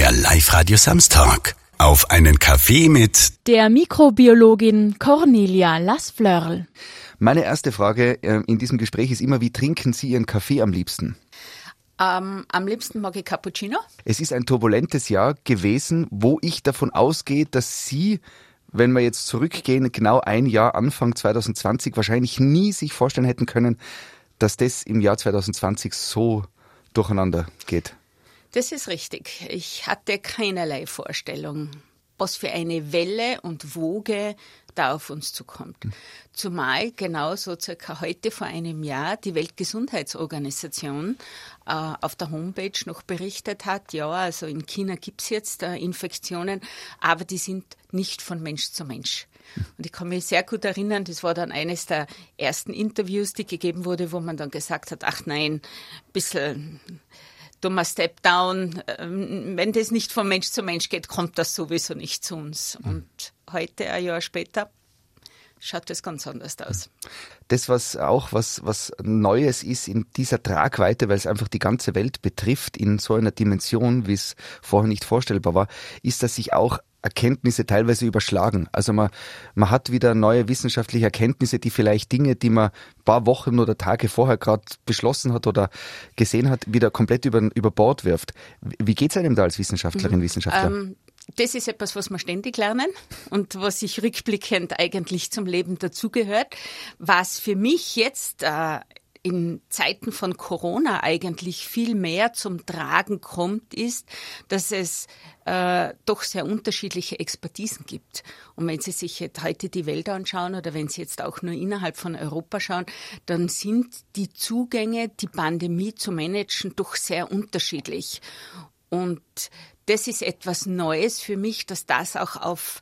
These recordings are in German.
Der Live-Radio Samstag. Auf einen Kaffee mit der Mikrobiologin Cornelia Lasflörl. Meine erste Frage äh, in diesem Gespräch ist immer, wie trinken Sie Ihren Kaffee am liebsten? Ähm, am liebsten mag ich Cappuccino. Es ist ein turbulentes Jahr gewesen, wo ich davon ausgehe, dass Sie, wenn wir jetzt zurückgehen, genau ein Jahr Anfang 2020 wahrscheinlich nie sich vorstellen hätten können, dass das im Jahr 2020 so durcheinander geht. Das ist richtig. Ich hatte keinerlei Vorstellung, was für eine Welle und Woge da auf uns zukommt. Zumal genauso circa heute vor einem Jahr die Weltgesundheitsorganisation äh, auf der Homepage noch berichtet hat, ja, also in China gibt es jetzt äh, Infektionen, aber die sind nicht von Mensch zu Mensch. Und ich kann mich sehr gut erinnern, das war dann eines der ersten Interviews, die gegeben wurde, wo man dann gesagt hat, ach nein, ein bisschen dummer Step Down. Ähm, wenn das nicht von Mensch zu Mensch geht, kommt das sowieso nicht zu uns. Mhm. Und heute, ein Jahr später, schaut das ganz anders aus. Das, was auch was, was Neues ist in dieser Tragweite, weil es einfach die ganze Welt betrifft, in so einer Dimension, wie es vorher nicht vorstellbar war, ist, dass sich auch Erkenntnisse teilweise überschlagen. Also man, man hat wieder neue wissenschaftliche Erkenntnisse, die vielleicht Dinge, die man paar Wochen oder Tage vorher gerade beschlossen hat oder gesehen hat, wieder komplett über, über Bord wirft. Wie geht es einem da als Wissenschaftlerin, mhm. Wissenschaftler? Ähm, das ist etwas, was wir ständig lernen und was ich rückblickend eigentlich zum Leben dazugehört. Was für mich jetzt äh, in Zeiten von Corona eigentlich viel mehr zum Tragen kommt, ist, dass es äh, doch sehr unterschiedliche Expertisen gibt. Und wenn Sie sich jetzt heute die Welt anschauen oder wenn Sie jetzt auch nur innerhalb von Europa schauen, dann sind die Zugänge, die Pandemie zu managen, doch sehr unterschiedlich. Und das ist etwas Neues für mich, dass das auch auf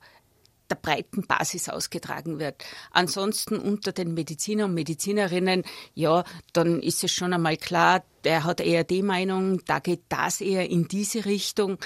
der breiten Basis ausgetragen wird. Ansonsten unter den Mediziner und Medizinerinnen, ja, dann ist es schon einmal klar, der hat eher die Meinung, da geht das eher in diese Richtung.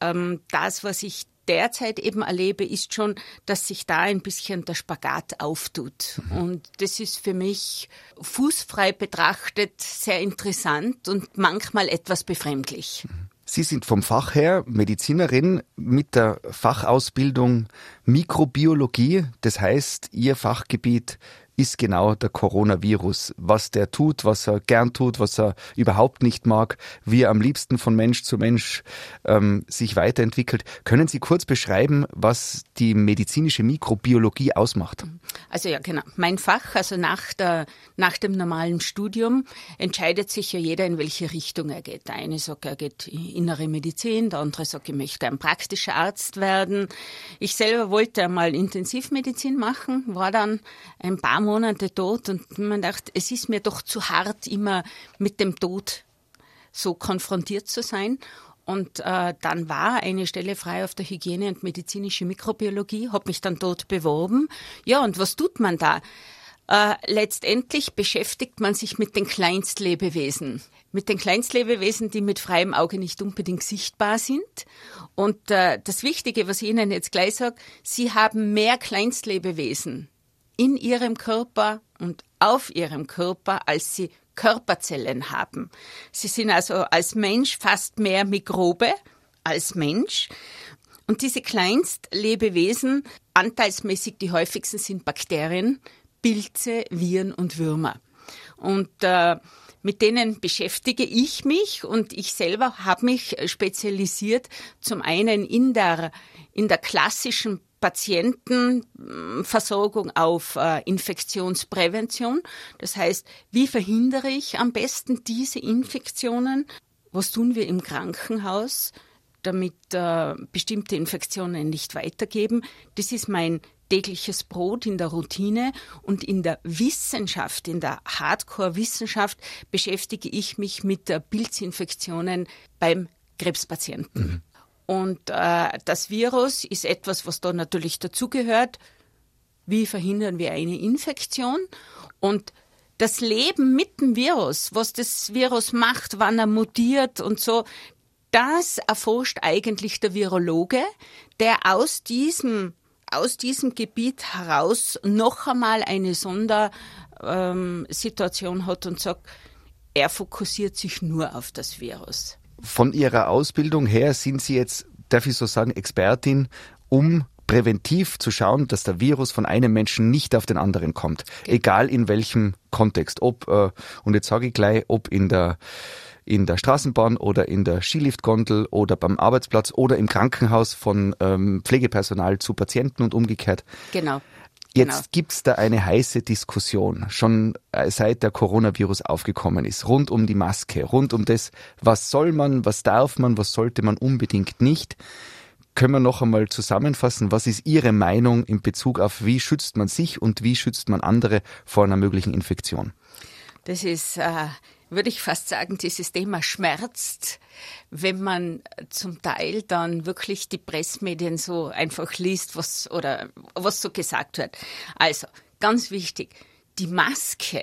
Ähm, das, was ich derzeit eben erlebe, ist schon, dass sich da ein bisschen der Spagat auftut. Mhm. Und das ist für mich fußfrei betrachtet sehr interessant und manchmal etwas befremdlich. Sie sind vom Fach her Medizinerin mit der Fachausbildung Mikrobiologie. Das heißt, Ihr Fachgebiet ist genau der Coronavirus. Was der tut, was er gern tut, was er überhaupt nicht mag, wie er am liebsten von Mensch zu Mensch ähm, sich weiterentwickelt. Können Sie kurz beschreiben, was die medizinische Mikrobiologie ausmacht? Also ja, genau. Mein Fach, also nach, der, nach dem normalen Studium, entscheidet sich ja jeder, in welche Richtung er geht. Der eine sagt, er geht innere Medizin, der andere sagt, ich möchte ein praktischer Arzt werden. Ich selber wollte einmal Intensivmedizin machen, war dann ein paar Monate tot und man dachte, es ist mir doch zu hart, immer mit dem Tod so konfrontiert zu sein. Und äh, dann war eine Stelle frei auf der Hygiene und medizinische Mikrobiologie, habe mich dann dort beworben. Ja, und was tut man da? Äh, letztendlich beschäftigt man sich mit den Kleinstlebewesen. Mit den Kleinstlebewesen, die mit freiem Auge nicht unbedingt sichtbar sind. Und äh, das Wichtige, was ich Ihnen jetzt gleich sage, Sie haben mehr Kleinstlebewesen in ihrem Körper und auf ihrem Körper, als sie Körperzellen haben. Sie sind also als Mensch fast mehr Mikrobe als Mensch. Und diese Kleinstlebewesen, anteilsmäßig die häufigsten sind Bakterien, Pilze, Viren und Würmer. Und äh, mit denen beschäftige ich mich und ich selber habe mich spezialisiert zum einen in der, in der klassischen Patientenversorgung auf äh, Infektionsprävention. Das heißt, wie verhindere ich am besten diese Infektionen? Was tun wir im Krankenhaus, damit äh, bestimmte Infektionen nicht weitergeben? Das ist mein tägliches Brot in der Routine und in der Wissenschaft, in der Hardcore-Wissenschaft beschäftige ich mich mit Pilzinfektionen beim Krebspatienten. Mhm. Und äh, das Virus ist etwas, was da natürlich dazugehört. Wie verhindern wir eine Infektion? Und das Leben mit dem Virus, was das Virus macht, wann er mutiert und so, das erforscht eigentlich der Virologe, der aus diesem, aus diesem Gebiet heraus noch einmal eine Sondersituation ähm, hat und sagt, er fokussiert sich nur auf das Virus. Von Ihrer Ausbildung her sind Sie jetzt, darf ich so sagen, Expertin, um präventiv zu schauen, dass der Virus von einem Menschen nicht auf den anderen kommt. Okay. Egal in welchem Kontext. Ob, äh, und jetzt sage ich gleich, ob in der in der Straßenbahn oder in der Skiliftgondel oder beim Arbeitsplatz oder im Krankenhaus von ähm, Pflegepersonal zu Patienten und umgekehrt. Genau. Jetzt genau. gibt's da eine heiße Diskussion, schon äh, seit der Coronavirus aufgekommen ist, rund um die Maske, rund um das, was soll man, was darf man, was sollte man unbedingt nicht. Können wir noch einmal zusammenfassen, was ist Ihre Meinung in Bezug auf, wie schützt man sich und wie schützt man andere vor einer möglichen Infektion? Das ist äh, würde ich fast sagen, dieses Thema schmerzt, wenn man zum Teil dann wirklich die Pressmedien so einfach liest, was oder was so gesagt wird. Also, ganz wichtig, die Maske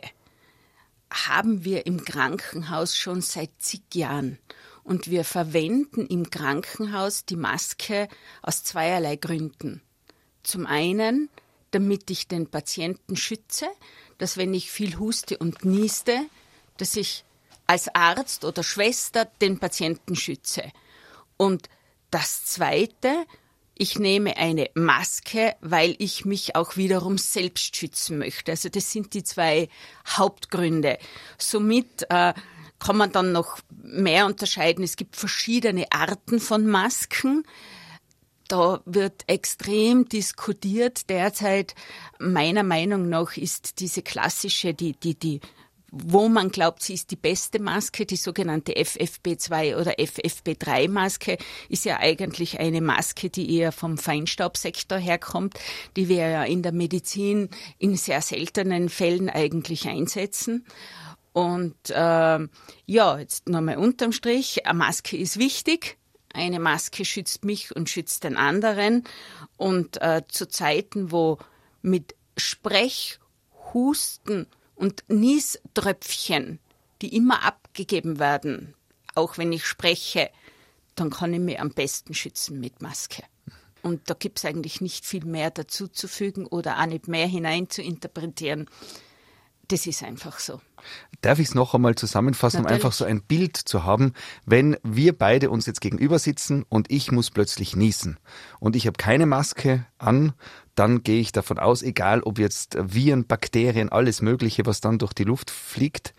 haben wir im Krankenhaus schon seit zig Jahren. Und wir verwenden im Krankenhaus die Maske aus zweierlei Gründen. Zum einen, damit ich den Patienten schütze, dass wenn ich viel huste und nieste, dass ich als Arzt oder Schwester den Patienten schütze. Und das Zweite, ich nehme eine Maske, weil ich mich auch wiederum selbst schützen möchte. Also das sind die zwei Hauptgründe. Somit äh, kann man dann noch mehr unterscheiden. Es gibt verschiedene Arten von Masken. Da wird extrem diskutiert. Derzeit, meiner Meinung nach, ist diese klassische, die, die, die wo man glaubt, sie ist die beste Maske, die sogenannte FFP2 oder FFP3 ist ja eigentlich eine Maske, die eher vom Feinstaubsektor herkommt, die wir ja in der Medizin in sehr seltenen Fällen eigentlich einsetzen. Und äh, ja, jetzt nochmal unterm Strich, eine Maske ist wichtig. Eine Maske schützt mich und schützt den anderen. Und äh, zu Zeiten, wo mit Sprech, Husten und Nieströpfchen, die immer abgegeben werden, auch wenn ich spreche, dann kann ich mich am besten schützen mit Maske. Und da gibt es eigentlich nicht viel mehr dazu zu fügen oder auch nicht mehr hinein zu interpretieren. Das ist einfach so. Darf ich es noch einmal zusammenfassen, Natürlich. um einfach so ein Bild zu haben, wenn wir beide uns jetzt gegenüber sitzen und ich muss plötzlich niesen und ich habe keine Maske an, dann gehe ich davon aus, egal ob jetzt Viren, Bakterien, alles Mögliche, was dann durch die Luft fliegt,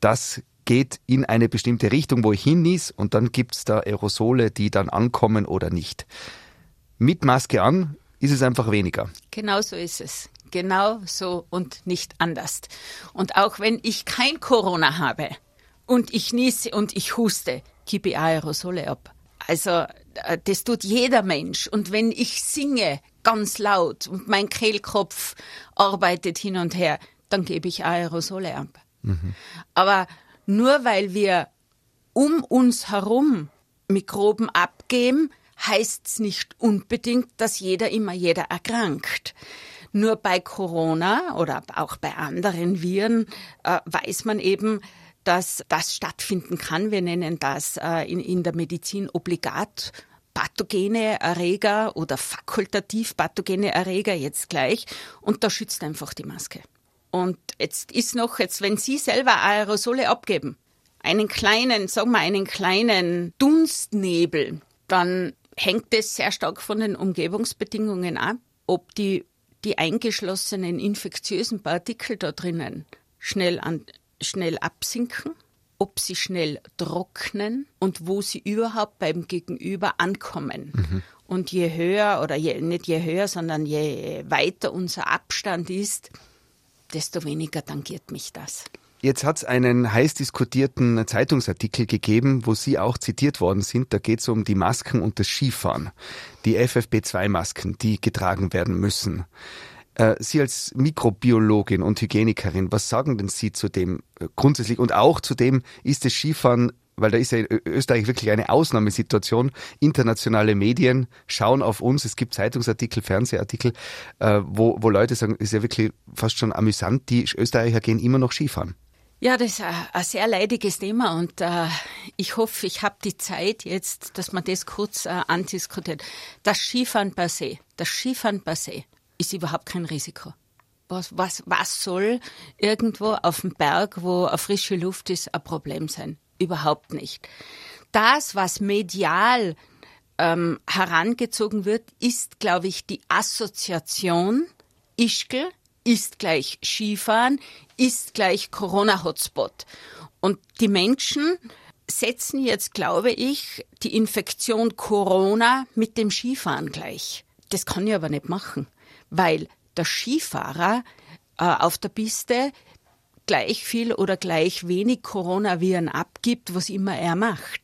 das geht in eine bestimmte Richtung, wo ich hinnies und dann gibt es da Aerosole, die dann ankommen oder nicht. Mit Maske an ist es einfach weniger. Genau so ist es. Genau so und nicht anders. Und auch wenn ich kein Corona habe und ich niese und ich huste, gebe ich Aerosole ab. Also äh, das tut jeder Mensch. Und wenn ich singe ganz laut und mein Kehlkopf arbeitet hin und her, dann gebe ich Aerosole ab. Mhm. Aber nur weil wir um uns herum Mikroben abgeben, heißt es nicht unbedingt, dass jeder immer jeder erkrankt. Nur bei Corona oder auch bei anderen Viren äh, weiß man eben, dass das stattfinden kann. Wir nennen das äh, in, in der Medizin obligat pathogene Erreger oder fakultativ pathogene Erreger jetzt gleich. Und da schützt einfach die Maske. Und jetzt ist noch, jetzt, wenn Sie selber Aerosole abgeben, einen kleinen, sagen wir, einen kleinen Dunstnebel, dann hängt es sehr stark von den Umgebungsbedingungen ab, ob die die eingeschlossenen infektiösen Partikel da drinnen schnell, an, schnell absinken, ob sie schnell trocknen und wo sie überhaupt beim Gegenüber ankommen. Mhm. Und je höher, oder je, nicht je höher, sondern je weiter unser Abstand ist, desto weniger tangiert mich das. Jetzt hat es einen heiß diskutierten Zeitungsartikel gegeben, wo Sie auch zitiert worden sind. Da geht es um die Masken und das Skifahren. Die FFP2-Masken, die getragen werden müssen. Äh, Sie als Mikrobiologin und Hygienikerin, was sagen denn Sie zu dem äh, grundsätzlich und auch zu dem, ist das Skifahren weil da ist ja in Österreich wirklich eine Ausnahmesituation. Internationale Medien schauen auf uns. Es gibt Zeitungsartikel, Fernsehartikel, äh, wo, wo Leute sagen, ist ja wirklich fast schon amüsant. Die Österreicher gehen immer noch Skifahren. Ja, das ist ein sehr leidiges Thema und äh, ich hoffe, ich habe die Zeit jetzt, dass man das kurz äh, andiskutiert. Das Skifahren per se, das Skifahren per se ist überhaupt kein Risiko. Was, was, was soll irgendwo auf dem Berg, wo eine frische Luft ist, ein Problem sein? Überhaupt nicht. das, was medial ähm, herangezogen wird, ist, glaube ich, die Assoziation Ischgl ist gleich Skifahren, ist gleich Corona-Hotspot. Und die Menschen setzen jetzt, glaube ich, die Infektion Corona mit dem Skifahren gleich. Das kann ich aber nicht machen, weil der Skifahrer äh, auf der Piste gleich viel oder gleich wenig Coronaviren abgibt, was immer er macht.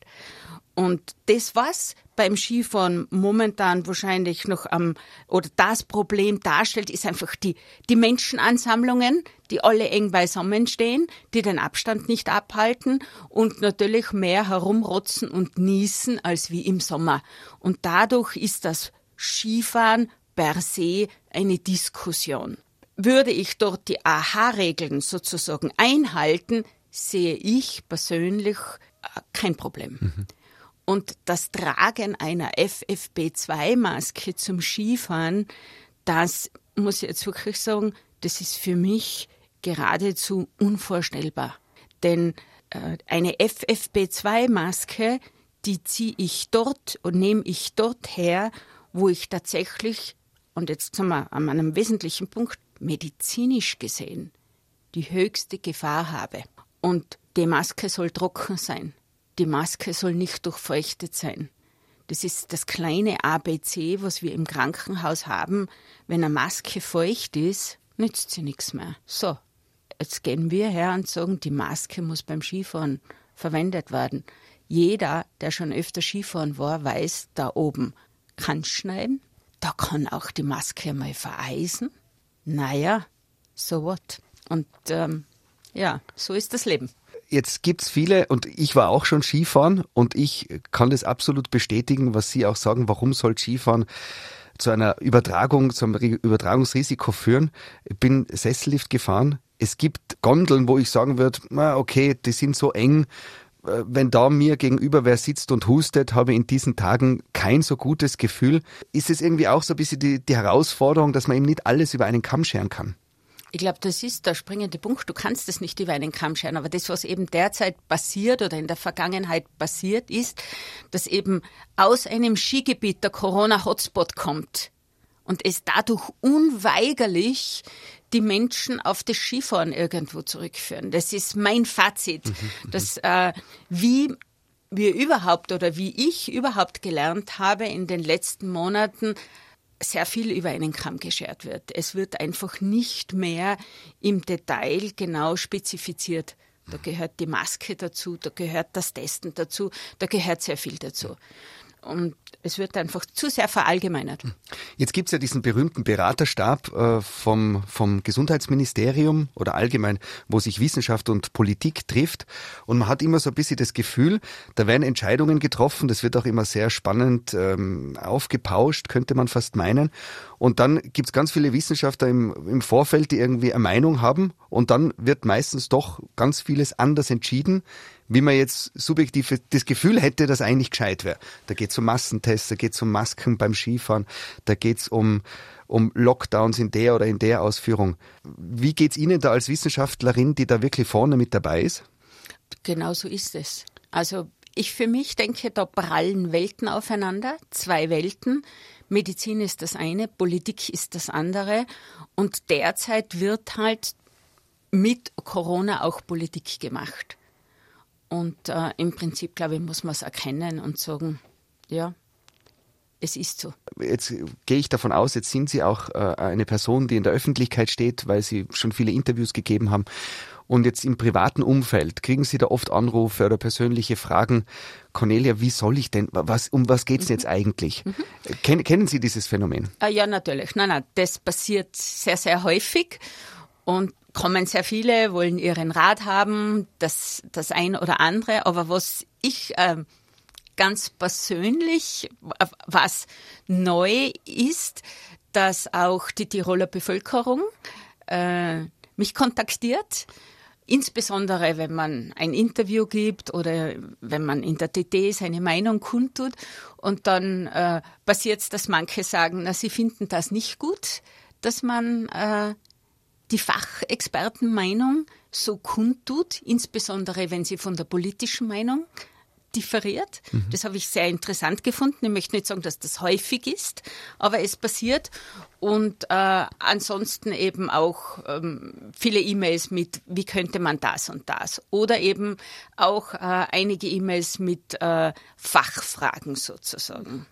Und das, was beim Skifahren momentan wahrscheinlich noch am, oder das Problem darstellt, ist einfach die, die Menschenansammlungen, die alle eng beisammen stehen, die den Abstand nicht abhalten und natürlich mehr herumrotzen und niesen als wie im Sommer. Und dadurch ist das Skifahren per se eine Diskussion. Würde ich dort die AHA-Regeln sozusagen einhalten, sehe ich persönlich äh, kein Problem. Mhm. Und das Tragen einer FFP2-Maske zum Skifahren, das muss ich jetzt wirklich sagen, das ist für mich geradezu unvorstellbar. Denn äh, eine FFP2-Maske, die ziehe ich dort und nehme ich dort her, wo ich tatsächlich, und jetzt sind wir an einem wesentlichen Punkt, medizinisch gesehen die höchste Gefahr habe. Und die Maske soll trocken sein. Die Maske soll nicht durchfeuchtet sein. Das ist das kleine ABC, was wir im Krankenhaus haben. Wenn eine Maske feucht ist, nützt sie nichts mehr. So, jetzt gehen wir her und sagen, die Maske muss beim Skifahren verwendet werden. Jeder, der schon öfter Skifahren war, weiß, da oben kann schneiden, da kann auch die Maske mal vereisen naja, so what? Und ähm, ja, so ist das Leben. Jetzt gibt es viele, und ich war auch schon Skifahren, und ich kann das absolut bestätigen, was Sie auch sagen, warum soll Skifahren zu einer Übertragung, zu einem Übertragungsrisiko führen. Ich bin Sessellift gefahren. Es gibt Gondeln, wo ich sagen würde, okay, die sind so eng, äh, wenn da mir gegenüber wer sitzt und hustet, habe ich in diesen Tagen kein so gutes Gefühl. Ist es irgendwie auch so ein bisschen die, die Herausforderung, dass man eben nicht alles über einen Kamm scheren kann? Ich glaube, das ist der springende Punkt. Du kannst es nicht über einen Kamm scheren. Aber das, was eben derzeit passiert oder in der Vergangenheit passiert ist, dass eben aus einem Skigebiet der Corona-Hotspot kommt und es dadurch unweigerlich die Menschen auf das Skifahren irgendwo zurückführen. Das ist mein Fazit, mhm, mhm. dass äh, wie wir überhaupt oder wie ich überhaupt gelernt habe in den letzten Monaten, sehr viel über einen Kamm geschert wird. Es wird einfach nicht mehr im Detail genau spezifiziert. Da gehört die Maske dazu, da gehört das Testen dazu, da gehört sehr viel dazu. Und es wird einfach zu sehr verallgemeinert. Jetzt gibt es ja diesen berühmten Beraterstab äh, vom, vom Gesundheitsministerium oder allgemein, wo sich Wissenschaft und Politik trifft. Und man hat immer so ein bisschen das Gefühl, da werden Entscheidungen getroffen. Das wird auch immer sehr spannend ähm, aufgepauscht, könnte man fast meinen. Und dann gibt es ganz viele Wissenschaftler im, im Vorfeld, die irgendwie eine Meinung haben. Und dann wird meistens doch ganz vieles anders entschieden wie man jetzt subjektiv das Gefühl hätte, dass eigentlich gescheit wäre. Da geht es um Massentests, da geht es um Masken beim Skifahren, da geht es um, um Lockdowns in der oder in der Ausführung. Wie geht es Ihnen da als Wissenschaftlerin, die da wirklich vorne mit dabei ist? Genau so ist es. Also ich für mich denke, da prallen Welten aufeinander, zwei Welten. Medizin ist das eine, Politik ist das andere. Und derzeit wird halt mit Corona auch Politik gemacht. Und äh, im Prinzip, glaube ich, muss man es erkennen und sagen, ja, es ist so. Jetzt gehe ich davon aus, jetzt sind Sie auch äh, eine Person, die in der Öffentlichkeit steht, weil Sie schon viele Interviews gegeben haben. Und jetzt im privaten Umfeld kriegen Sie da oft Anrufe oder persönliche Fragen. Cornelia, wie soll ich denn, was, um was geht es mhm. jetzt eigentlich? Mhm. Ken, kennen Sie dieses Phänomen? Ah, ja, natürlich. Nein, nein, das passiert sehr, sehr häufig. Und kommen sehr viele, wollen ihren Rat haben, das, das ein oder andere. Aber was ich äh, ganz persönlich, was neu ist, dass auch die Tiroler Bevölkerung äh, mich kontaktiert. Insbesondere, wenn man ein Interview gibt oder wenn man in der TT seine Meinung kundtut. Und dann äh, passiert es, dass manche sagen, na, sie finden das nicht gut, dass man äh, die Fachexpertenmeinung so kundtut, insbesondere wenn sie von der politischen Meinung differiert. Mhm. Das habe ich sehr interessant gefunden. Ich möchte nicht sagen, dass das häufig ist, aber es passiert. Und äh, ansonsten eben auch ähm, viele E-Mails mit, wie könnte man das und das. Oder eben auch äh, einige E-Mails mit äh, Fachfragen sozusagen.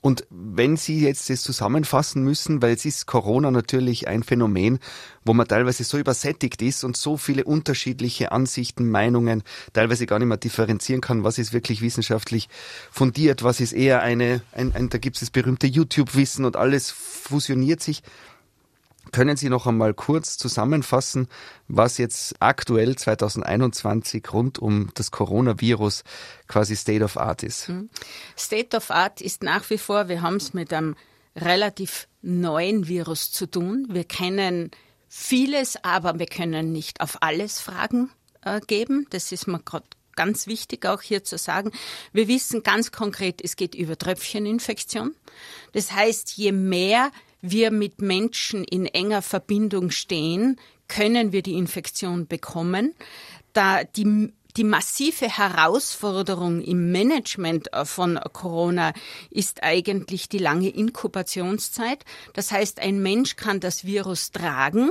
Und wenn Sie jetzt das zusammenfassen müssen, weil es ist Corona natürlich ein Phänomen, wo man teilweise so übersättigt ist und so viele unterschiedliche Ansichten, Meinungen, teilweise gar nicht mehr differenzieren kann, was ist wirklich wissenschaftlich fundiert, was ist eher eine, ein, ein da gibt es das berühmte YouTube-Wissen und alles fusioniert sich. Können Sie noch einmal kurz zusammenfassen, was jetzt aktuell 2021 rund um das Coronavirus quasi State of Art ist? Hm. State of Art ist nach wie vor, wir haben es mit einem relativ neuen Virus zu tun. Wir kennen vieles, aber wir können nicht auf alles Fragen äh, geben. Das ist mir gerade ganz wichtig auch hier zu sagen. Wir wissen ganz konkret, es geht über Tröpfcheninfektion. Das heißt, je mehr wir mit Menschen in enger Verbindung stehen, können wir die Infektion bekommen. Da die die massive Herausforderung im Management von Corona ist eigentlich die lange Inkubationszeit. Das heißt, ein Mensch kann das Virus tragen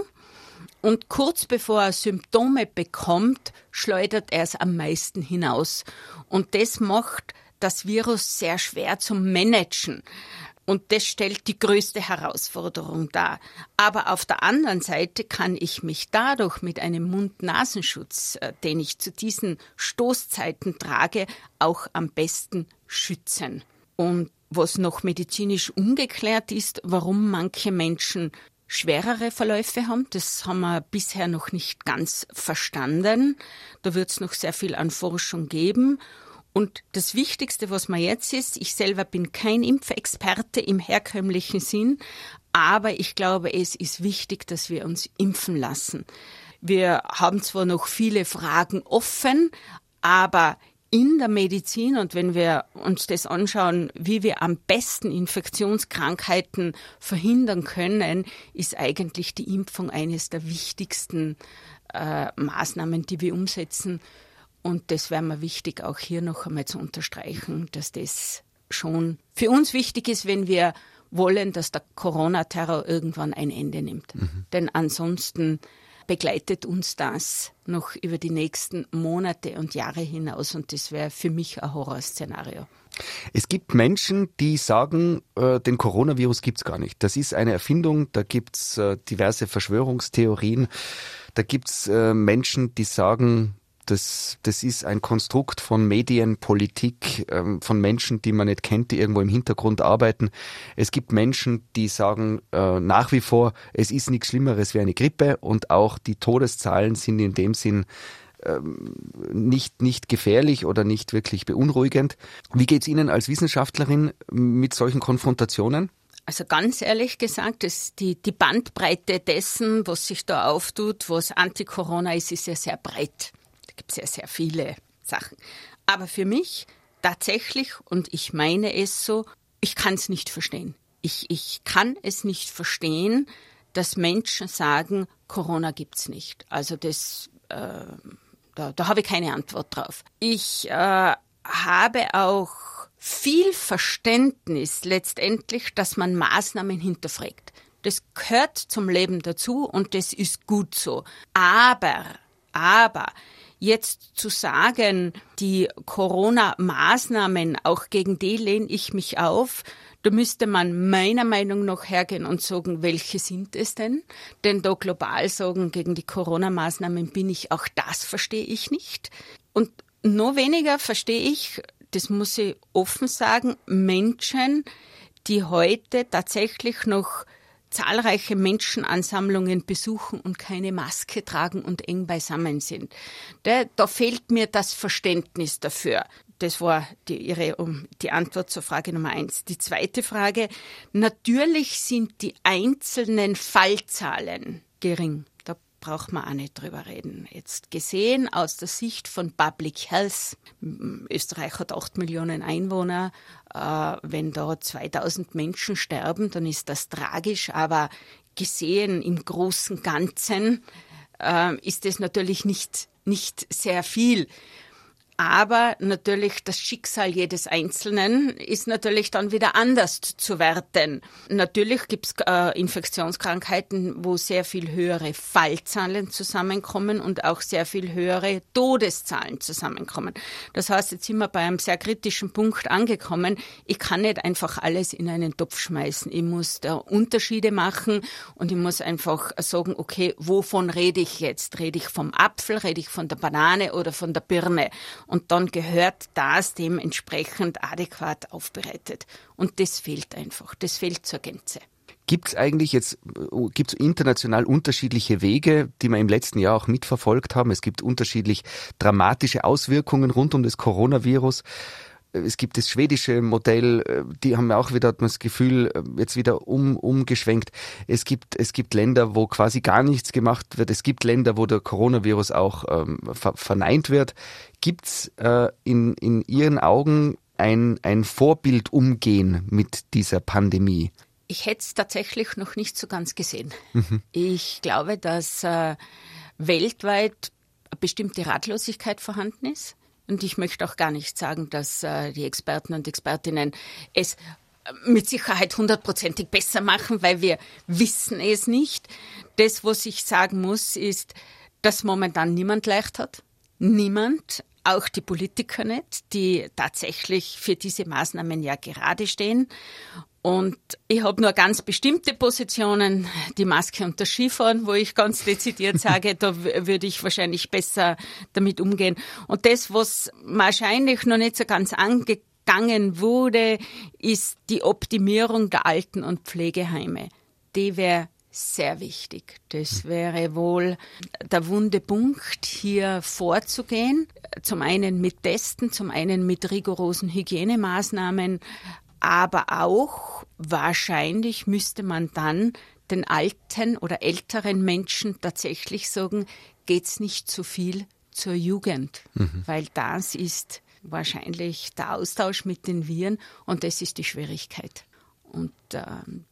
und kurz bevor er Symptome bekommt, schleudert er es am meisten hinaus. Und das macht das Virus sehr schwer zum Managen. Und das stellt die größte Herausforderung dar. Aber auf der anderen Seite kann ich mich dadurch mit einem Mund-Nasenschutz, äh, den ich zu diesen Stoßzeiten trage, auch am besten schützen. Und was noch medizinisch ungeklärt ist, warum manche Menschen schwerere Verläufe haben. Das haben wir bisher noch nicht ganz verstanden. Da wird es noch sehr viel an Forschung geben. Und das Wichtigste, was mir jetzt ist, ich selber bin kein Impfexperte im herkömmlichen Sinn, aber ich glaube, es ist wichtig, dass wir uns impfen lassen. Wir haben zwar noch viele Fragen offen, aber in der Medizin und wenn wir uns das anschauen, wie wir am besten Infektionskrankheiten verhindern können, ist eigentlich die Impfung eines der wichtigsten äh, Maßnahmen, die wir umsetzen und das wäre mir wichtig, auch hier noch einmal zu unterstreichen, dass das schon für uns wichtig ist, wenn wir wollen, dass der Corona-Terror irgendwann ein Ende nimmt. Mhm. Denn ansonsten begleitet uns das noch über die nächsten Monate und Jahre hinaus und das wäre für mich ein Horrorszenario. Es gibt Menschen, die sagen, äh, den Coronavirus gibt es gar nicht. Das ist eine Erfindung, da gibt es äh, diverse Verschwörungstheorien. Da gibt es äh, Menschen, die sagen, das, das ist ein Konstrukt von Medien, Politik, ähm, von Menschen, die man nicht kennt, die irgendwo im Hintergrund arbeiten. Es gibt Menschen, die sagen äh, nach wie vor, es ist nichts Schlimmeres wie eine Grippe und auch die Todeszahlen sind in dem Sinn ähm, nicht, nicht gefährlich oder nicht wirklich beunruhigend. Wie geht's Ihnen als Wissenschaftlerin mit solchen Konfrontationen? Also ganz ehrlich gesagt, das, die, die Bandbreite dessen, was sich da auftut, was Anti-Corona ist, ist ja sehr breit gibt sehr, sehr viele Sachen. Aber für mich tatsächlich, und ich meine es so, ich kann es nicht verstehen. Ich, ich kann es nicht verstehen, dass Menschen sagen, Corona gibt's nicht. Also das, äh, da, da habe ich keine Antwort drauf. Ich äh, habe auch viel Verständnis letztendlich, dass man Maßnahmen hinterfragt. Das gehört zum Leben dazu und das ist gut so. Aber, aber Jetzt zu sagen, die Corona-Maßnahmen, auch gegen die lehne ich mich auf, da müsste man meiner Meinung nach hergehen und sagen, welche sind es denn? Denn da global sagen, gegen die Corona-Maßnahmen bin ich, auch das verstehe ich nicht. Und noch weniger verstehe ich, das muss ich offen sagen, Menschen, die heute tatsächlich noch zahlreiche Menschenansammlungen besuchen und keine Maske tragen und eng beisammen sind. Da, da fehlt mir das Verständnis dafür. Das war die, ihre, um, die Antwort zur Frage Nummer eins. Die zweite Frage. Natürlich sind die einzelnen Fallzahlen gering braucht man auch nicht drüber reden. Jetzt gesehen aus der Sicht von Public Health, Österreich hat 8 Millionen Einwohner, äh, wenn da 2000 Menschen sterben, dann ist das tragisch, aber gesehen im großen Ganzen äh, ist es natürlich nicht, nicht sehr viel. Aber natürlich das Schicksal jedes Einzelnen ist natürlich dann wieder anders zu werten. Natürlich gibt es äh, Infektionskrankheiten, wo sehr viel höhere Fallzahlen zusammenkommen und auch sehr viel höhere Todeszahlen zusammenkommen. Das heißt, jetzt sind wir bei einem sehr kritischen Punkt angekommen. Ich kann nicht einfach alles in einen Topf schmeißen. Ich muss da Unterschiede machen und ich muss einfach sagen, okay, wovon rede ich jetzt? Rede ich vom Apfel, rede ich von der Banane oder von der Birne? Und dann gehört das dementsprechend adäquat aufbereitet. Und das fehlt einfach. Das fehlt zur Gänze. Gibt es eigentlich jetzt, gibt es international unterschiedliche Wege, die wir im letzten Jahr auch mitverfolgt haben? Es gibt unterschiedlich dramatische Auswirkungen rund um das Coronavirus. Es gibt das schwedische Modell, die haben auch wieder das Gefühl, jetzt wieder um, umgeschwenkt. Es gibt, es gibt Länder, wo quasi gar nichts gemacht wird. Es gibt Länder, wo der Coronavirus auch ähm, ver verneint wird. Gibt es äh, in, in Ihren Augen ein, ein Vorbildumgehen mit dieser Pandemie? Ich hätte es tatsächlich noch nicht so ganz gesehen. Mhm. Ich glaube, dass äh, weltweit eine bestimmte Ratlosigkeit vorhanden ist. Und ich möchte auch gar nicht sagen, dass äh, die Experten und Expertinnen es äh, mit Sicherheit hundertprozentig besser machen, weil wir wissen es nicht. Das, was ich sagen muss, ist, dass momentan niemand leicht hat. Niemand, auch die Politiker nicht, die tatsächlich für diese Maßnahmen ja gerade stehen. Und ich habe nur ganz bestimmte Positionen, die Maske und das Skifahren, wo ich ganz dezidiert sage, da würde ich wahrscheinlich besser damit umgehen. Und das, was wahrscheinlich noch nicht so ganz angegangen wurde, ist die Optimierung der Alten- und Pflegeheime. Die wäre sehr wichtig. Das wäre wohl der wunde Punkt, hier vorzugehen. Zum einen mit Testen, zum einen mit rigorosen Hygienemaßnahmen, aber auch wahrscheinlich müsste man dann den alten oder älteren Menschen tatsächlich sagen, geht's nicht zu viel zur Jugend, mhm. weil das ist wahrscheinlich der Austausch mit den Viren und das ist die Schwierigkeit. Und äh,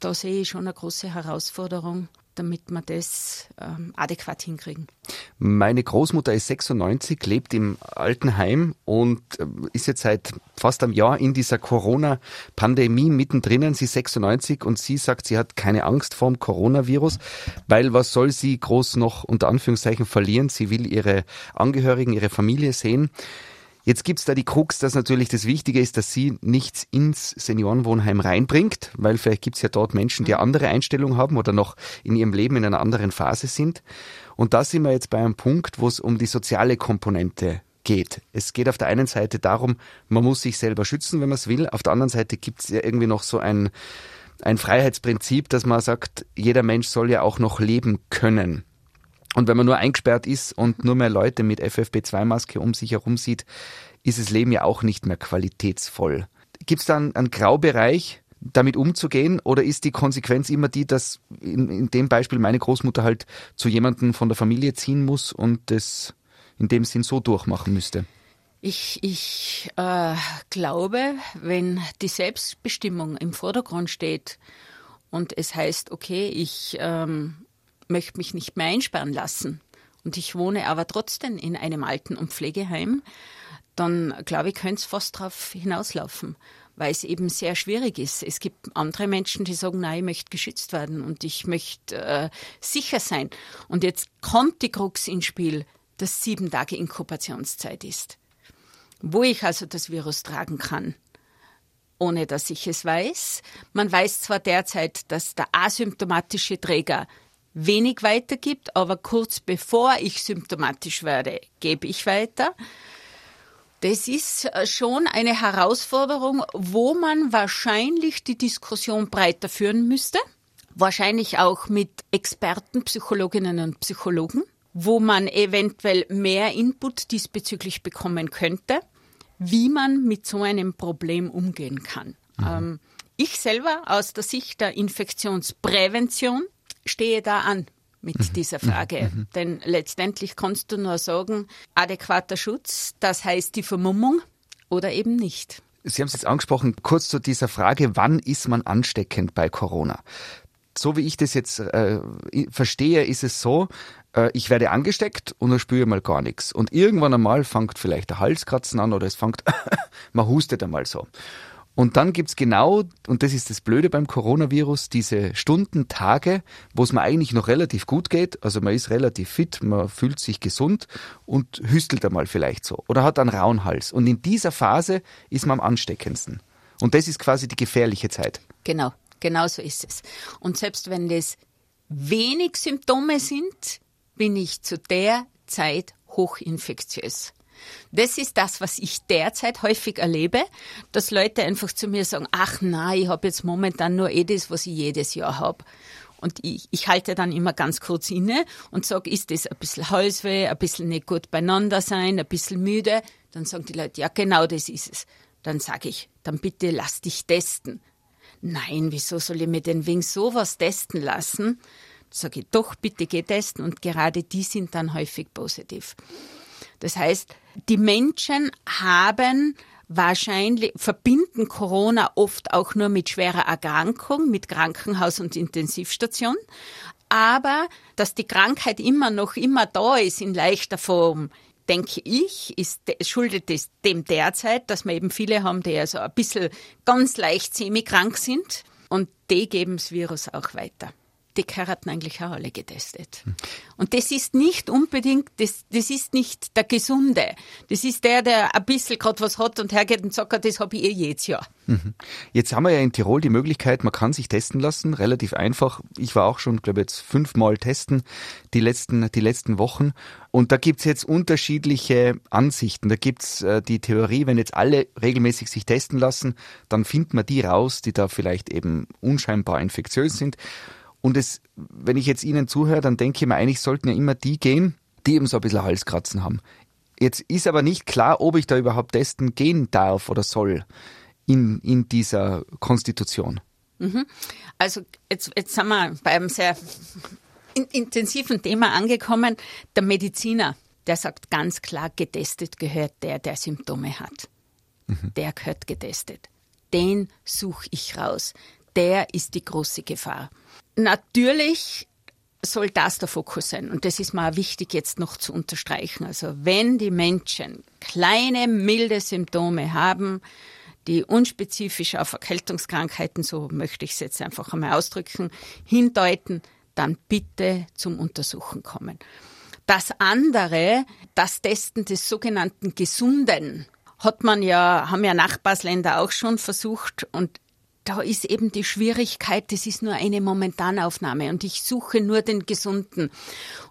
da sehe ich schon eine große Herausforderung, damit wir das ähm, adäquat hinkriegen. Meine Großmutter ist 96, lebt im Altenheim und äh, ist jetzt seit fast einem Jahr in dieser Corona-Pandemie mittendrin. Sie ist 96 und sie sagt, sie hat keine Angst vor dem Coronavirus, weil was soll sie groß noch unter Anführungszeichen verlieren? Sie will ihre Angehörigen, ihre Familie sehen. Jetzt gibt's da die Krux, dass natürlich das Wichtige ist, dass sie nichts ins Seniorenwohnheim reinbringt, weil vielleicht gibt's ja dort Menschen, die eine andere Einstellung haben oder noch in ihrem Leben in einer anderen Phase sind. Und da sind wir jetzt bei einem Punkt, wo es um die soziale Komponente geht. Es geht auf der einen Seite darum, man muss sich selber schützen, wenn man es will. Auf der anderen Seite gibt's ja irgendwie noch so ein, ein Freiheitsprinzip, dass man sagt, jeder Mensch soll ja auch noch leben können. Und wenn man nur eingesperrt ist und nur mehr Leute mit FFP2-Maske um sich herum sieht, ist das Leben ja auch nicht mehr qualitätsvoll. Gibt es da einen, einen Graubereich, damit umzugehen? Oder ist die Konsequenz immer die, dass in, in dem Beispiel meine Großmutter halt zu jemandem von der Familie ziehen muss und das in dem Sinn so durchmachen müsste? Ich, ich äh, glaube, wenn die Selbstbestimmung im Vordergrund steht und es heißt, okay, ich ähm, möchte mich nicht mehr einsperren lassen und ich wohne aber trotzdem in einem Alten- und Pflegeheim, dann glaube ich, könnte es fast darauf hinauslaufen, weil es eben sehr schwierig ist. Es gibt andere Menschen, die sagen, nein, ich möchte geschützt werden und ich möchte äh, sicher sein. Und jetzt kommt die Krux ins Spiel, dass sieben Tage Inkubationszeit ist, wo ich also das Virus tragen kann ohne dass ich es weiß. Man weiß zwar derzeit, dass der asymptomatische Träger wenig weitergibt, aber kurz bevor ich symptomatisch werde, gebe ich weiter. Das ist äh, schon eine Herausforderung, wo man wahrscheinlich die Diskussion breiter führen müsste. Wahrscheinlich auch mit Experten, Psychologinnen und Psychologen, wo man eventuell mehr Input diesbezüglich bekommen könnte, wie man mit so einem Problem umgehen kann. Mhm. Ähm, ich selber aus der Sicht der Infektionsprävention stehe da an mit mhm. dieser Frage. Mhm. Denn letztendlich kannst du nur sagen, adäquater Schutz, das heißt die Vermummung oder eben nicht. Sie haben es jetzt angesprochen, kurz zu dieser Frage, wann ist man ansteckend bei Corona? So wie ich das jetzt äh, verstehe, ist es so, äh, ich werde angesteckt und dann spüre mal gar nichts. Und irgendwann einmal fängt vielleicht der Halskratzen an oder es fängt, man hustet einmal so. Und dann gibt's genau, und das ist das Blöde beim Coronavirus, diese Stunden, Tage, wo es mir eigentlich noch relativ gut geht. Also man ist relativ fit, man fühlt sich gesund und hüstelt einmal vielleicht so. Oder hat einen rauen Hals. Und in dieser Phase ist man am ansteckendsten. Und das ist quasi die gefährliche Zeit. Genau, genau so ist es. Und selbst wenn das wenig Symptome sind, bin ich zu der Zeit hochinfektiös. Das ist das, was ich derzeit häufig erlebe, dass Leute einfach zu mir sagen, ach nein, ich habe jetzt momentan nur eh das, was ich jedes Jahr habe. Und ich, ich halte dann immer ganz kurz inne und sage, ist das ein bisschen Halsweh, ein bisschen nicht gut beieinander sein, ein bisschen müde? Dann sagen die Leute, ja genau das ist es. Dann sage ich, dann bitte lass dich testen. Nein, wieso soll ich mir denn wegen sowas testen lassen? Sage ich, doch, bitte geh testen. Und gerade die sind dann häufig positiv. Das heißt, die Menschen haben wahrscheinlich, verbinden Corona oft auch nur mit schwerer Erkrankung, mit Krankenhaus und Intensivstation. Aber dass die Krankheit immer noch immer da ist in leichter Form, denke ich, ist, schuldet es dem derzeit, dass wir eben viele haben, die also ein bisschen ganz leicht semi-krank sind und die geben das Virus auch weiter die gehören eigentlich auch alle getestet. Und das ist nicht unbedingt, das, das ist nicht der Gesunde. Das ist der, der ein bisschen gerade was hat und hergeht und sagt, das habe ich eh jedes Jahr. Mhm. Jetzt haben wir ja in Tirol die Möglichkeit, man kann sich testen lassen, relativ einfach. Ich war auch schon, glaube ich, jetzt fünfmal testen die letzten, die letzten Wochen. Und da gibt's jetzt unterschiedliche Ansichten. Da gibt's äh, die Theorie, wenn jetzt alle regelmäßig sich testen lassen, dann findet man die raus, die da vielleicht eben unscheinbar infektiös sind. Und es, wenn ich jetzt Ihnen zuhöre, dann denke ich mir, eigentlich sollten ja immer die gehen, die eben so ein bisschen Halskratzen haben. Jetzt ist aber nicht klar, ob ich da überhaupt testen gehen darf oder soll in, in dieser Konstitution. Mhm. Also jetzt, jetzt sind wir bei einem sehr intensiven Thema angekommen. Der Mediziner, der sagt ganz klar, getestet gehört der, der Symptome hat. Mhm. Der gehört getestet. Den suche ich raus. Der ist die große Gefahr. Natürlich soll das der Fokus sein. Und das ist mal wichtig jetzt noch zu unterstreichen. Also wenn die Menschen kleine, milde Symptome haben, die unspezifisch auf Erkältungskrankheiten, so möchte ich es jetzt einfach einmal ausdrücken, hindeuten, dann bitte zum Untersuchen kommen. Das andere, das Testen des sogenannten Gesunden, hat man ja, haben ja Nachbarsländer auch schon versucht und da ist eben die Schwierigkeit, das ist nur eine Momentanaufnahme und ich suche nur den Gesunden.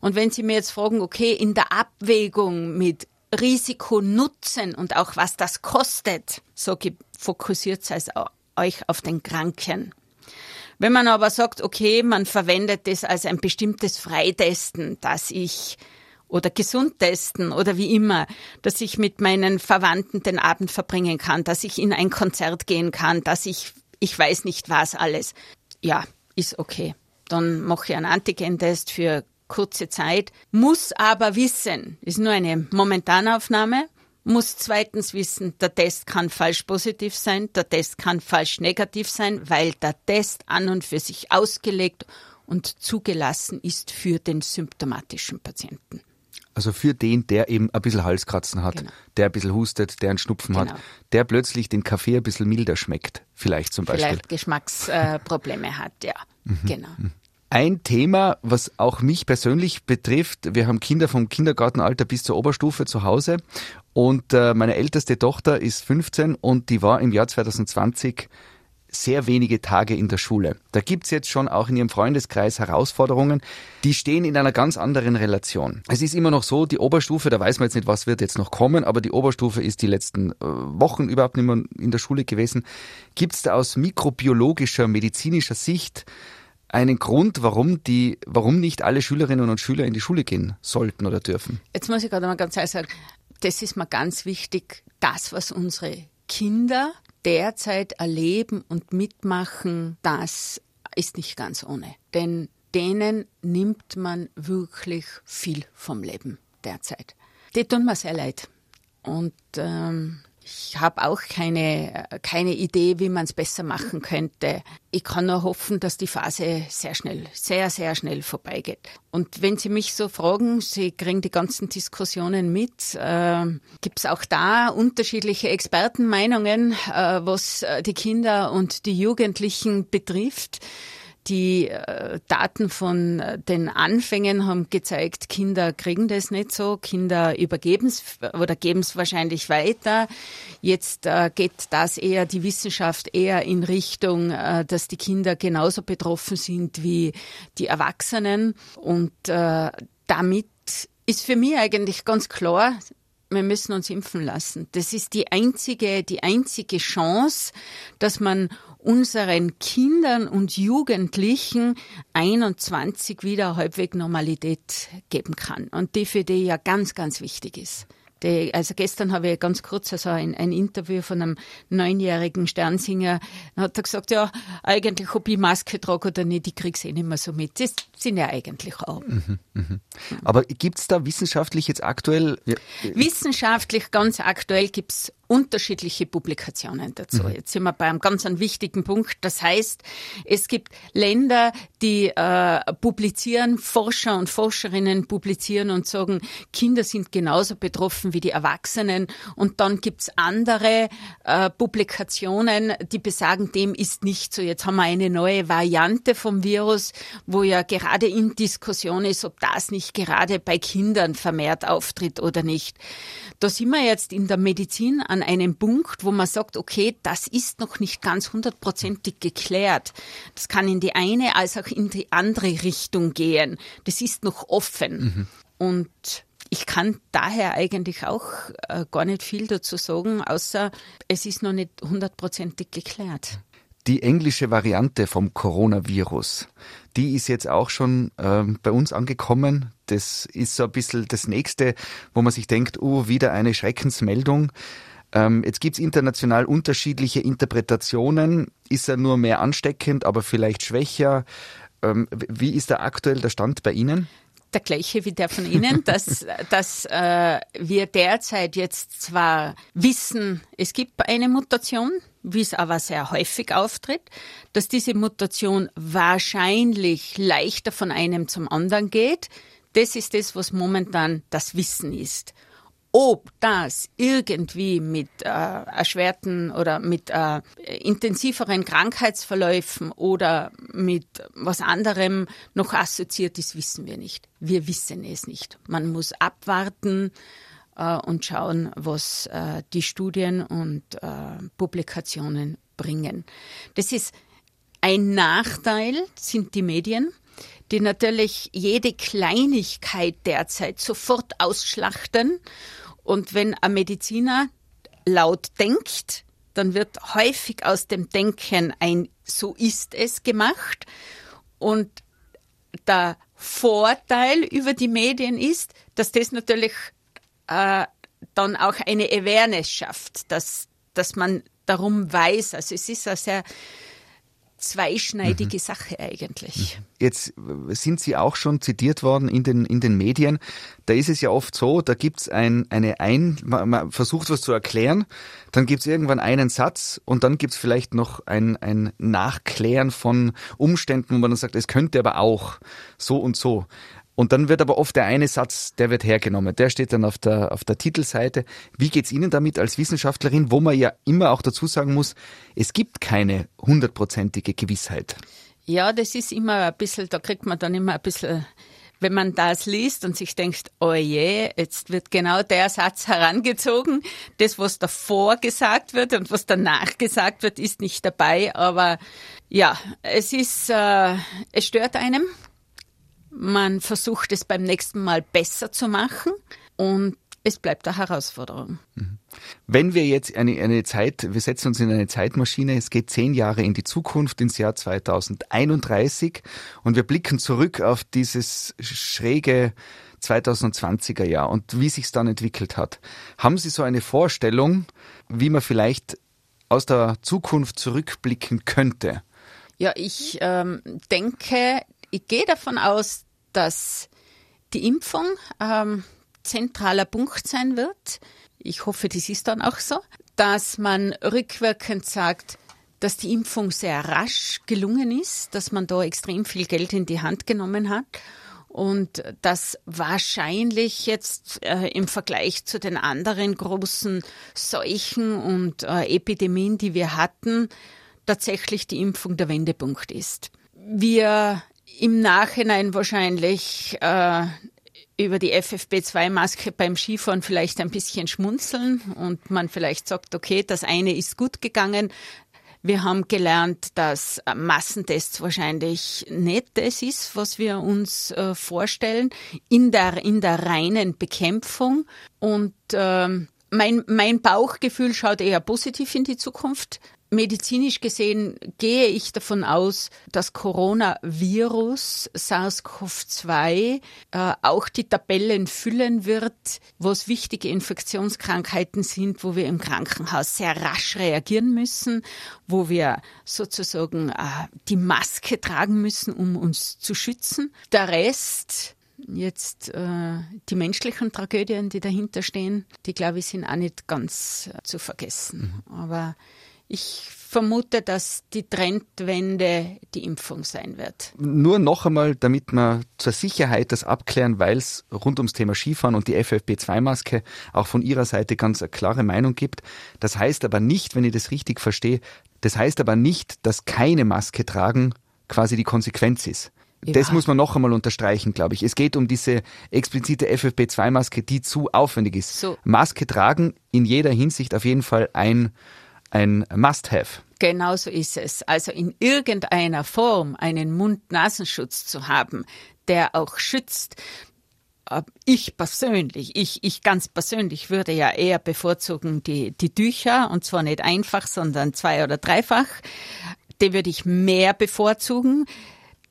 Und wenn Sie mir jetzt fragen, okay, in der Abwägung mit Risiko, Nutzen und auch was das kostet, so fokussiert es euch auf den Kranken. Wenn man aber sagt, okay, man verwendet das als ein bestimmtes Freitesten, dass ich oder gesund testen oder wie immer, dass ich mit meinen Verwandten den Abend verbringen kann, dass ich in ein Konzert gehen kann, dass ich ich weiß nicht was alles. Ja, ist okay. Dann mache ich einen Antigentest für kurze Zeit, muss aber wissen, ist nur eine Momentanaufnahme, muss zweitens wissen, der Test kann falsch positiv sein, der Test kann falsch negativ sein, weil der Test an und für sich ausgelegt und zugelassen ist für den symptomatischen Patienten. Also für den, der eben ein bisschen Halskratzen hat, genau. der ein bisschen hustet, der einen Schnupfen genau. hat, der plötzlich den Kaffee ein bisschen milder schmeckt, vielleicht zum Beispiel. Vielleicht Geschmacksprobleme äh, hat, ja. Mhm. Genau. Mhm. Ein Thema, was auch mich persönlich betrifft, wir haben Kinder vom Kindergartenalter bis zur Oberstufe zu Hause und äh, meine älteste Tochter ist 15 und die war im Jahr 2020 sehr wenige Tage in der Schule. Da gibt's jetzt schon auch in Ihrem Freundeskreis Herausforderungen, die stehen in einer ganz anderen Relation. Es ist immer noch so, die Oberstufe, da weiß man jetzt nicht, was wird jetzt noch kommen, aber die Oberstufe ist die letzten äh, Wochen überhaupt nicht mehr in der Schule gewesen. Gibt's da aus mikrobiologischer, medizinischer Sicht einen Grund, warum die, warum nicht alle Schülerinnen und Schüler in die Schule gehen sollten oder dürfen? Jetzt muss ich gerade mal ganz ehrlich sagen, das ist mir ganz wichtig, das, was unsere Kinder derzeit erleben und mitmachen, das ist nicht ganz ohne. Denn denen nimmt man wirklich viel vom Leben derzeit. Die tun mir sehr leid. Und ähm, Ich habe auch keine, keine Idee, wie man es besser machen könnte. Ich kann nur hoffen, dass die Phase sehr schnell, sehr, sehr schnell vorbeigeht. Und wenn Sie mich so fragen, Sie kriegen die ganzen Diskussionen mit, äh, gibt es auch da unterschiedliche Expertenmeinungen, äh, was äh, die Kinder und die Jugendlichen betrifft. Die äh, Daten von äh, den Anfängen haben gezeigt, Kinder kriegen das nicht so, Kinder übergeben es oder geben es wahrscheinlich weiter. Jetzt äh, geht das eher, die Wissenschaft eher in Richtung, äh, dass die Kinder genauso betroffen sind wie die Erwachsenen. Und äh, damit ist für mich eigentlich ganz klar, wir müssen uns impfen lassen. Das ist die einzige, die einzige Chance, dass man unseren Kindern und Jugendlichen 21 wieder halbwegs Normalität geben kann. Und die für die ja ganz, ganz wichtig ist. Die, also gestern habe ich ganz kurz also ein, ein Interview von einem neunjährigen Sternsinger, da hat er gesagt, ja, eigentlich ob ich Maske trage oder nicht, ich kriege es eh nicht mehr so mit. Das sind ja eigentlich auch. Mhm, mh. Aber gibt es da wissenschaftlich jetzt aktuell? Ja. Wissenschaftlich ganz aktuell gibt es unterschiedliche Publikationen dazu. Mhm. Jetzt sind wir bei einem ganz einen wichtigen Punkt. Das heißt, es gibt Länder, die äh, publizieren, Forscher und Forscherinnen publizieren und sagen, Kinder sind genauso betroffen wie die Erwachsenen. Und dann gibt's andere äh, Publikationen, die besagen, dem ist nicht so. Jetzt haben wir eine neue Variante vom Virus, wo ja gerade in Diskussion ist, ob das nicht gerade bei Kindern vermehrt auftritt oder nicht. Da sind wir jetzt in der Medizin an einem Punkt, wo man sagt, okay, das ist noch nicht ganz hundertprozentig geklärt. Das kann in die eine als auch in die andere Richtung gehen. Das ist noch offen. Mhm. Und ich kann daher eigentlich auch äh, gar nicht viel dazu sagen, außer es ist noch nicht hundertprozentig geklärt. Die englische Variante vom Coronavirus, die ist jetzt auch schon äh, bei uns angekommen. Das ist so ein bisschen das nächste, wo man sich denkt, oh, wieder eine Schreckensmeldung. Ähm, jetzt gibt's international unterschiedliche Interpretationen. Ist er nur mehr ansteckend, aber vielleicht schwächer? Ähm, wie ist da aktuell der Stand bei Ihnen? der gleiche wie der von Ihnen, dass, dass äh, wir derzeit jetzt zwar wissen, es gibt eine Mutation, wie es aber sehr häufig auftritt, dass diese Mutation wahrscheinlich leichter von einem zum anderen geht. Das ist das, was momentan das Wissen ist ob das irgendwie mit äh, erschwerten oder mit äh, intensiveren Krankheitsverläufen oder mit was anderem noch assoziiert ist, wissen wir nicht. Wir wissen es nicht. Man muss abwarten äh, und schauen, was äh, die Studien und äh, Publikationen bringen. Das ist ein Nachteil, sind die Medien die natürlich jede Kleinigkeit derzeit sofort ausschlachten und wenn ein Mediziner laut denkt, dann wird häufig aus dem Denken ein so ist es gemacht. Und der Vorteil über die Medien ist, dass das natürlich äh, dann auch eine Awareness schafft, dass, dass man darum weiß. Also es ist eine sehr zweischneidige mhm. Sache eigentlich. Mhm. Jetzt sind Sie auch schon zitiert worden in den, in den Medien. Da ist es ja oft so, da gibt's ein, eine ein, man, man versucht was zu erklären, dann gibt's irgendwann einen Satz und dann gibt's vielleicht noch ein, ein Nachklären von Umständen, wo man dann sagt, es könnte aber auch so und so. Und dann wird aber oft der eine Satz, der wird hergenommen. Der steht dann auf der, auf der Titelseite. Wie geht's Ihnen damit als Wissenschaftlerin, wo man ja immer auch dazu sagen muss, es gibt keine hundertprozentige Gewissheit? Ja, das ist immer ein bisschen, da kriegt man dann immer ein bisschen, wenn man das liest und sich denkt, oh je, jetzt wird genau der Satz herangezogen. Das, was davor gesagt wird und was danach gesagt wird, ist nicht dabei. Aber ja, es ist, äh, es stört einem man versucht es beim nächsten Mal besser zu machen und es bleibt eine Herausforderung. Mhm. Wenn wir jetzt eine, eine Zeit, wir setzen uns in eine Zeitmaschine, es geht zehn Jahre in die Zukunft, ins Jahr 2031 und wir blicken zurück auf dieses schräge 2020er Jahr und wie sich es dann entwickelt hat. Haben Sie so eine Vorstellung, wie man vielleicht aus der Zukunft zurückblicken könnte? Ja, ich ähm, denke, ich gehe davon aus, dass die Impfung ähm, zentraler Punkt sein wird. ich hoffe, das ist dann auch so, dass man rückwirkend sagt, dass die Impfung sehr rasch gelungen ist, dass man da extrem viel Geld in die Hand genommen hat und dass wahrscheinlich jetzt äh, im Vergleich zu den anderen großen Seuchen und äh, Epidemien, die wir hatten, tatsächlich die Impfung der Wendepunkt ist. Wir im Nachhinein wahrscheinlich äh, über die FFP2-Maske beim Skifahren vielleicht ein bisschen schmunzeln und man vielleicht sagt, okay, das eine ist gut gegangen, wir haben gelernt, dass Massentests wahrscheinlich nicht das ist, was wir uns äh, vorstellen, in der, in der reinen Bekämpfung. Und ähm, mein, mein Bauchgefühl schaut eher positiv in die Zukunft medizinisch gesehen gehe ich davon aus, dass Coronavirus SARS-CoV-2 äh, auch die Tabellen füllen wird, wo es wichtige Infektionskrankheiten sind, wo wir im Krankenhaus sehr rasch reagieren müssen, wo wir sozusagen äh, die Maske tragen müssen, um uns zu schützen. Der Rest Jetzt äh, die menschlichen Tragödien, die dahinter stehen, die glaube ich sind auch nicht ganz äh, zu vergessen. Mhm. Aber ich vermute, dass die Trendwende die Impfung sein wird. Nur noch einmal, damit wir zur Sicherheit das abklären, weil es rund ums Thema Skifahren und die FFP2-Maske auch von Ihrer Seite ganz eine klare Meinung gibt. Das heißt aber nicht, wenn ich das richtig verstehe, das heißt aber nicht, dass keine Maske tragen quasi die Konsequenz ist. Das muss man noch einmal unterstreichen, glaube ich. Es geht um diese explizite FFP2-Maske, die zu aufwendig ist. So. Maske tragen in jeder Hinsicht auf jeden Fall ein ein Must-Have. Genau so ist es. Also in irgendeiner Form einen Mund-Nasenschutz zu haben, der auch schützt. Ich persönlich, ich, ich ganz persönlich würde ja eher bevorzugen die, die Tücher und zwar nicht einfach, sondern zwei- oder dreifach. Die würde ich mehr bevorzugen.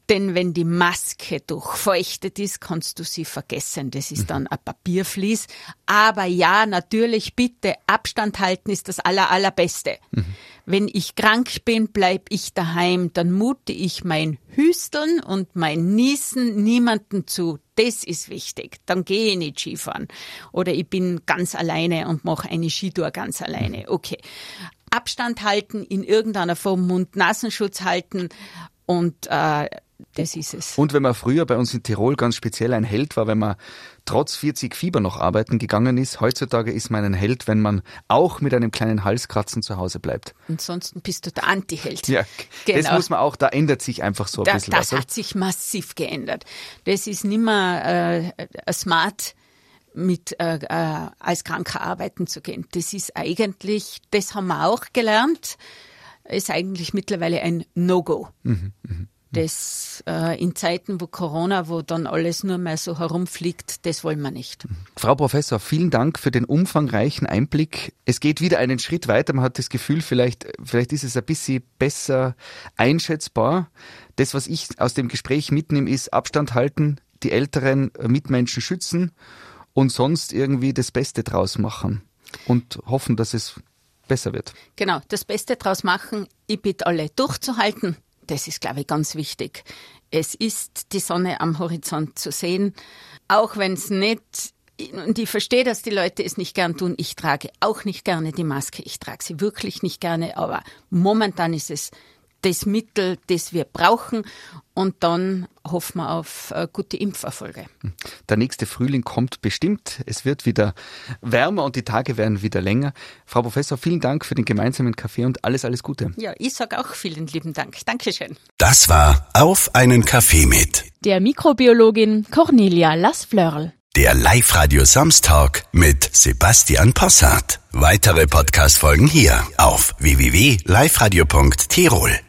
Denn wenn die Maske durchfeuchtet ist, kannst du sie vergessen. Das ist dann ein Papierflies. Aber ja, natürlich bitte Abstand halten ist das aller, allerbeste. Mhm. Wenn ich krank bin, bleib ich daheim. Dann mute ich mein Hüsteln und mein Niesen niemanden zu. Das ist wichtig. Dann gehe ich nicht Skifahren. Oder ich bin ganz alleine und mache eine Skitour ganz alleine. Okay. Abstand halten, in irgendeiner Form Mund-Nasenschutz halten und äh, das ist es. Und wenn man früher bei uns in Tirol ganz speziell ein Held war, wenn man trotz 40 Fieber noch arbeiten gegangen ist, heutzutage ist man ein Held, wenn man auch mit einem kleinen Halskratzen zu Hause bleibt. Ansonsten bist du der Anti-Held. Ja, genau. das muss man auch, da ändert sich einfach so ein da, bisschen das was. Das hat sich massiv geändert. Das ist nicht mehr äh, smart mit äh, äh, als Kranker arbeiten zu gehen. Das ist eigentlich, das haben wir auch gelernt, ist eigentlich mittlerweile ein No-Go. Mhm, mh das äh, in Zeiten, wo Corona, wo dann alles nur mehr so herumfliegt, das wollen wir nicht. Frau Professor, vielen Dank für den umfangreichen Einblick. Es geht wieder einen Schritt weiter. Man hat das Gefühl, vielleicht, vielleicht ist es ein bisschen besser einschätzbar. Das, was ich aus dem Gespräch mitnehme, ist Abstand halten, die älteren Mitmenschen schützen und sonst irgendwie das Beste draus machen und hoffen, dass es besser wird. Genau, das Beste draus machen. Ich bitte alle durchzuhalten das ist, glaube ich, ganz wichtig. Es ist die Sonne am Horizont zu sehen, auch wenn es nicht und ich verstehe, dass die Leute es nicht gern tun. Ich trage auch nicht gerne die Maske. Ich trage sie wirklich nicht gerne. Aber momentan ist es das Mittel, das wir brauchen. Und dann hoffen wir auf äh, gute Impferfolge. Der nächste Frühling kommt bestimmt. Es wird wieder wärmer und die Tage werden wieder länger. Frau Professor, vielen Dank für den gemeinsamen Kaffee und alles, alles Gute. Ja, ich sage auch vielen lieben Dank. Dankeschön. Das war Auf einen Kaffee mit der Mikrobiologin Cornelia Lassflörl. Der Live-Radio Samstag mit Sebastian Possart. Weitere Podcast-Folgen hier auf www.liveradio.tirol.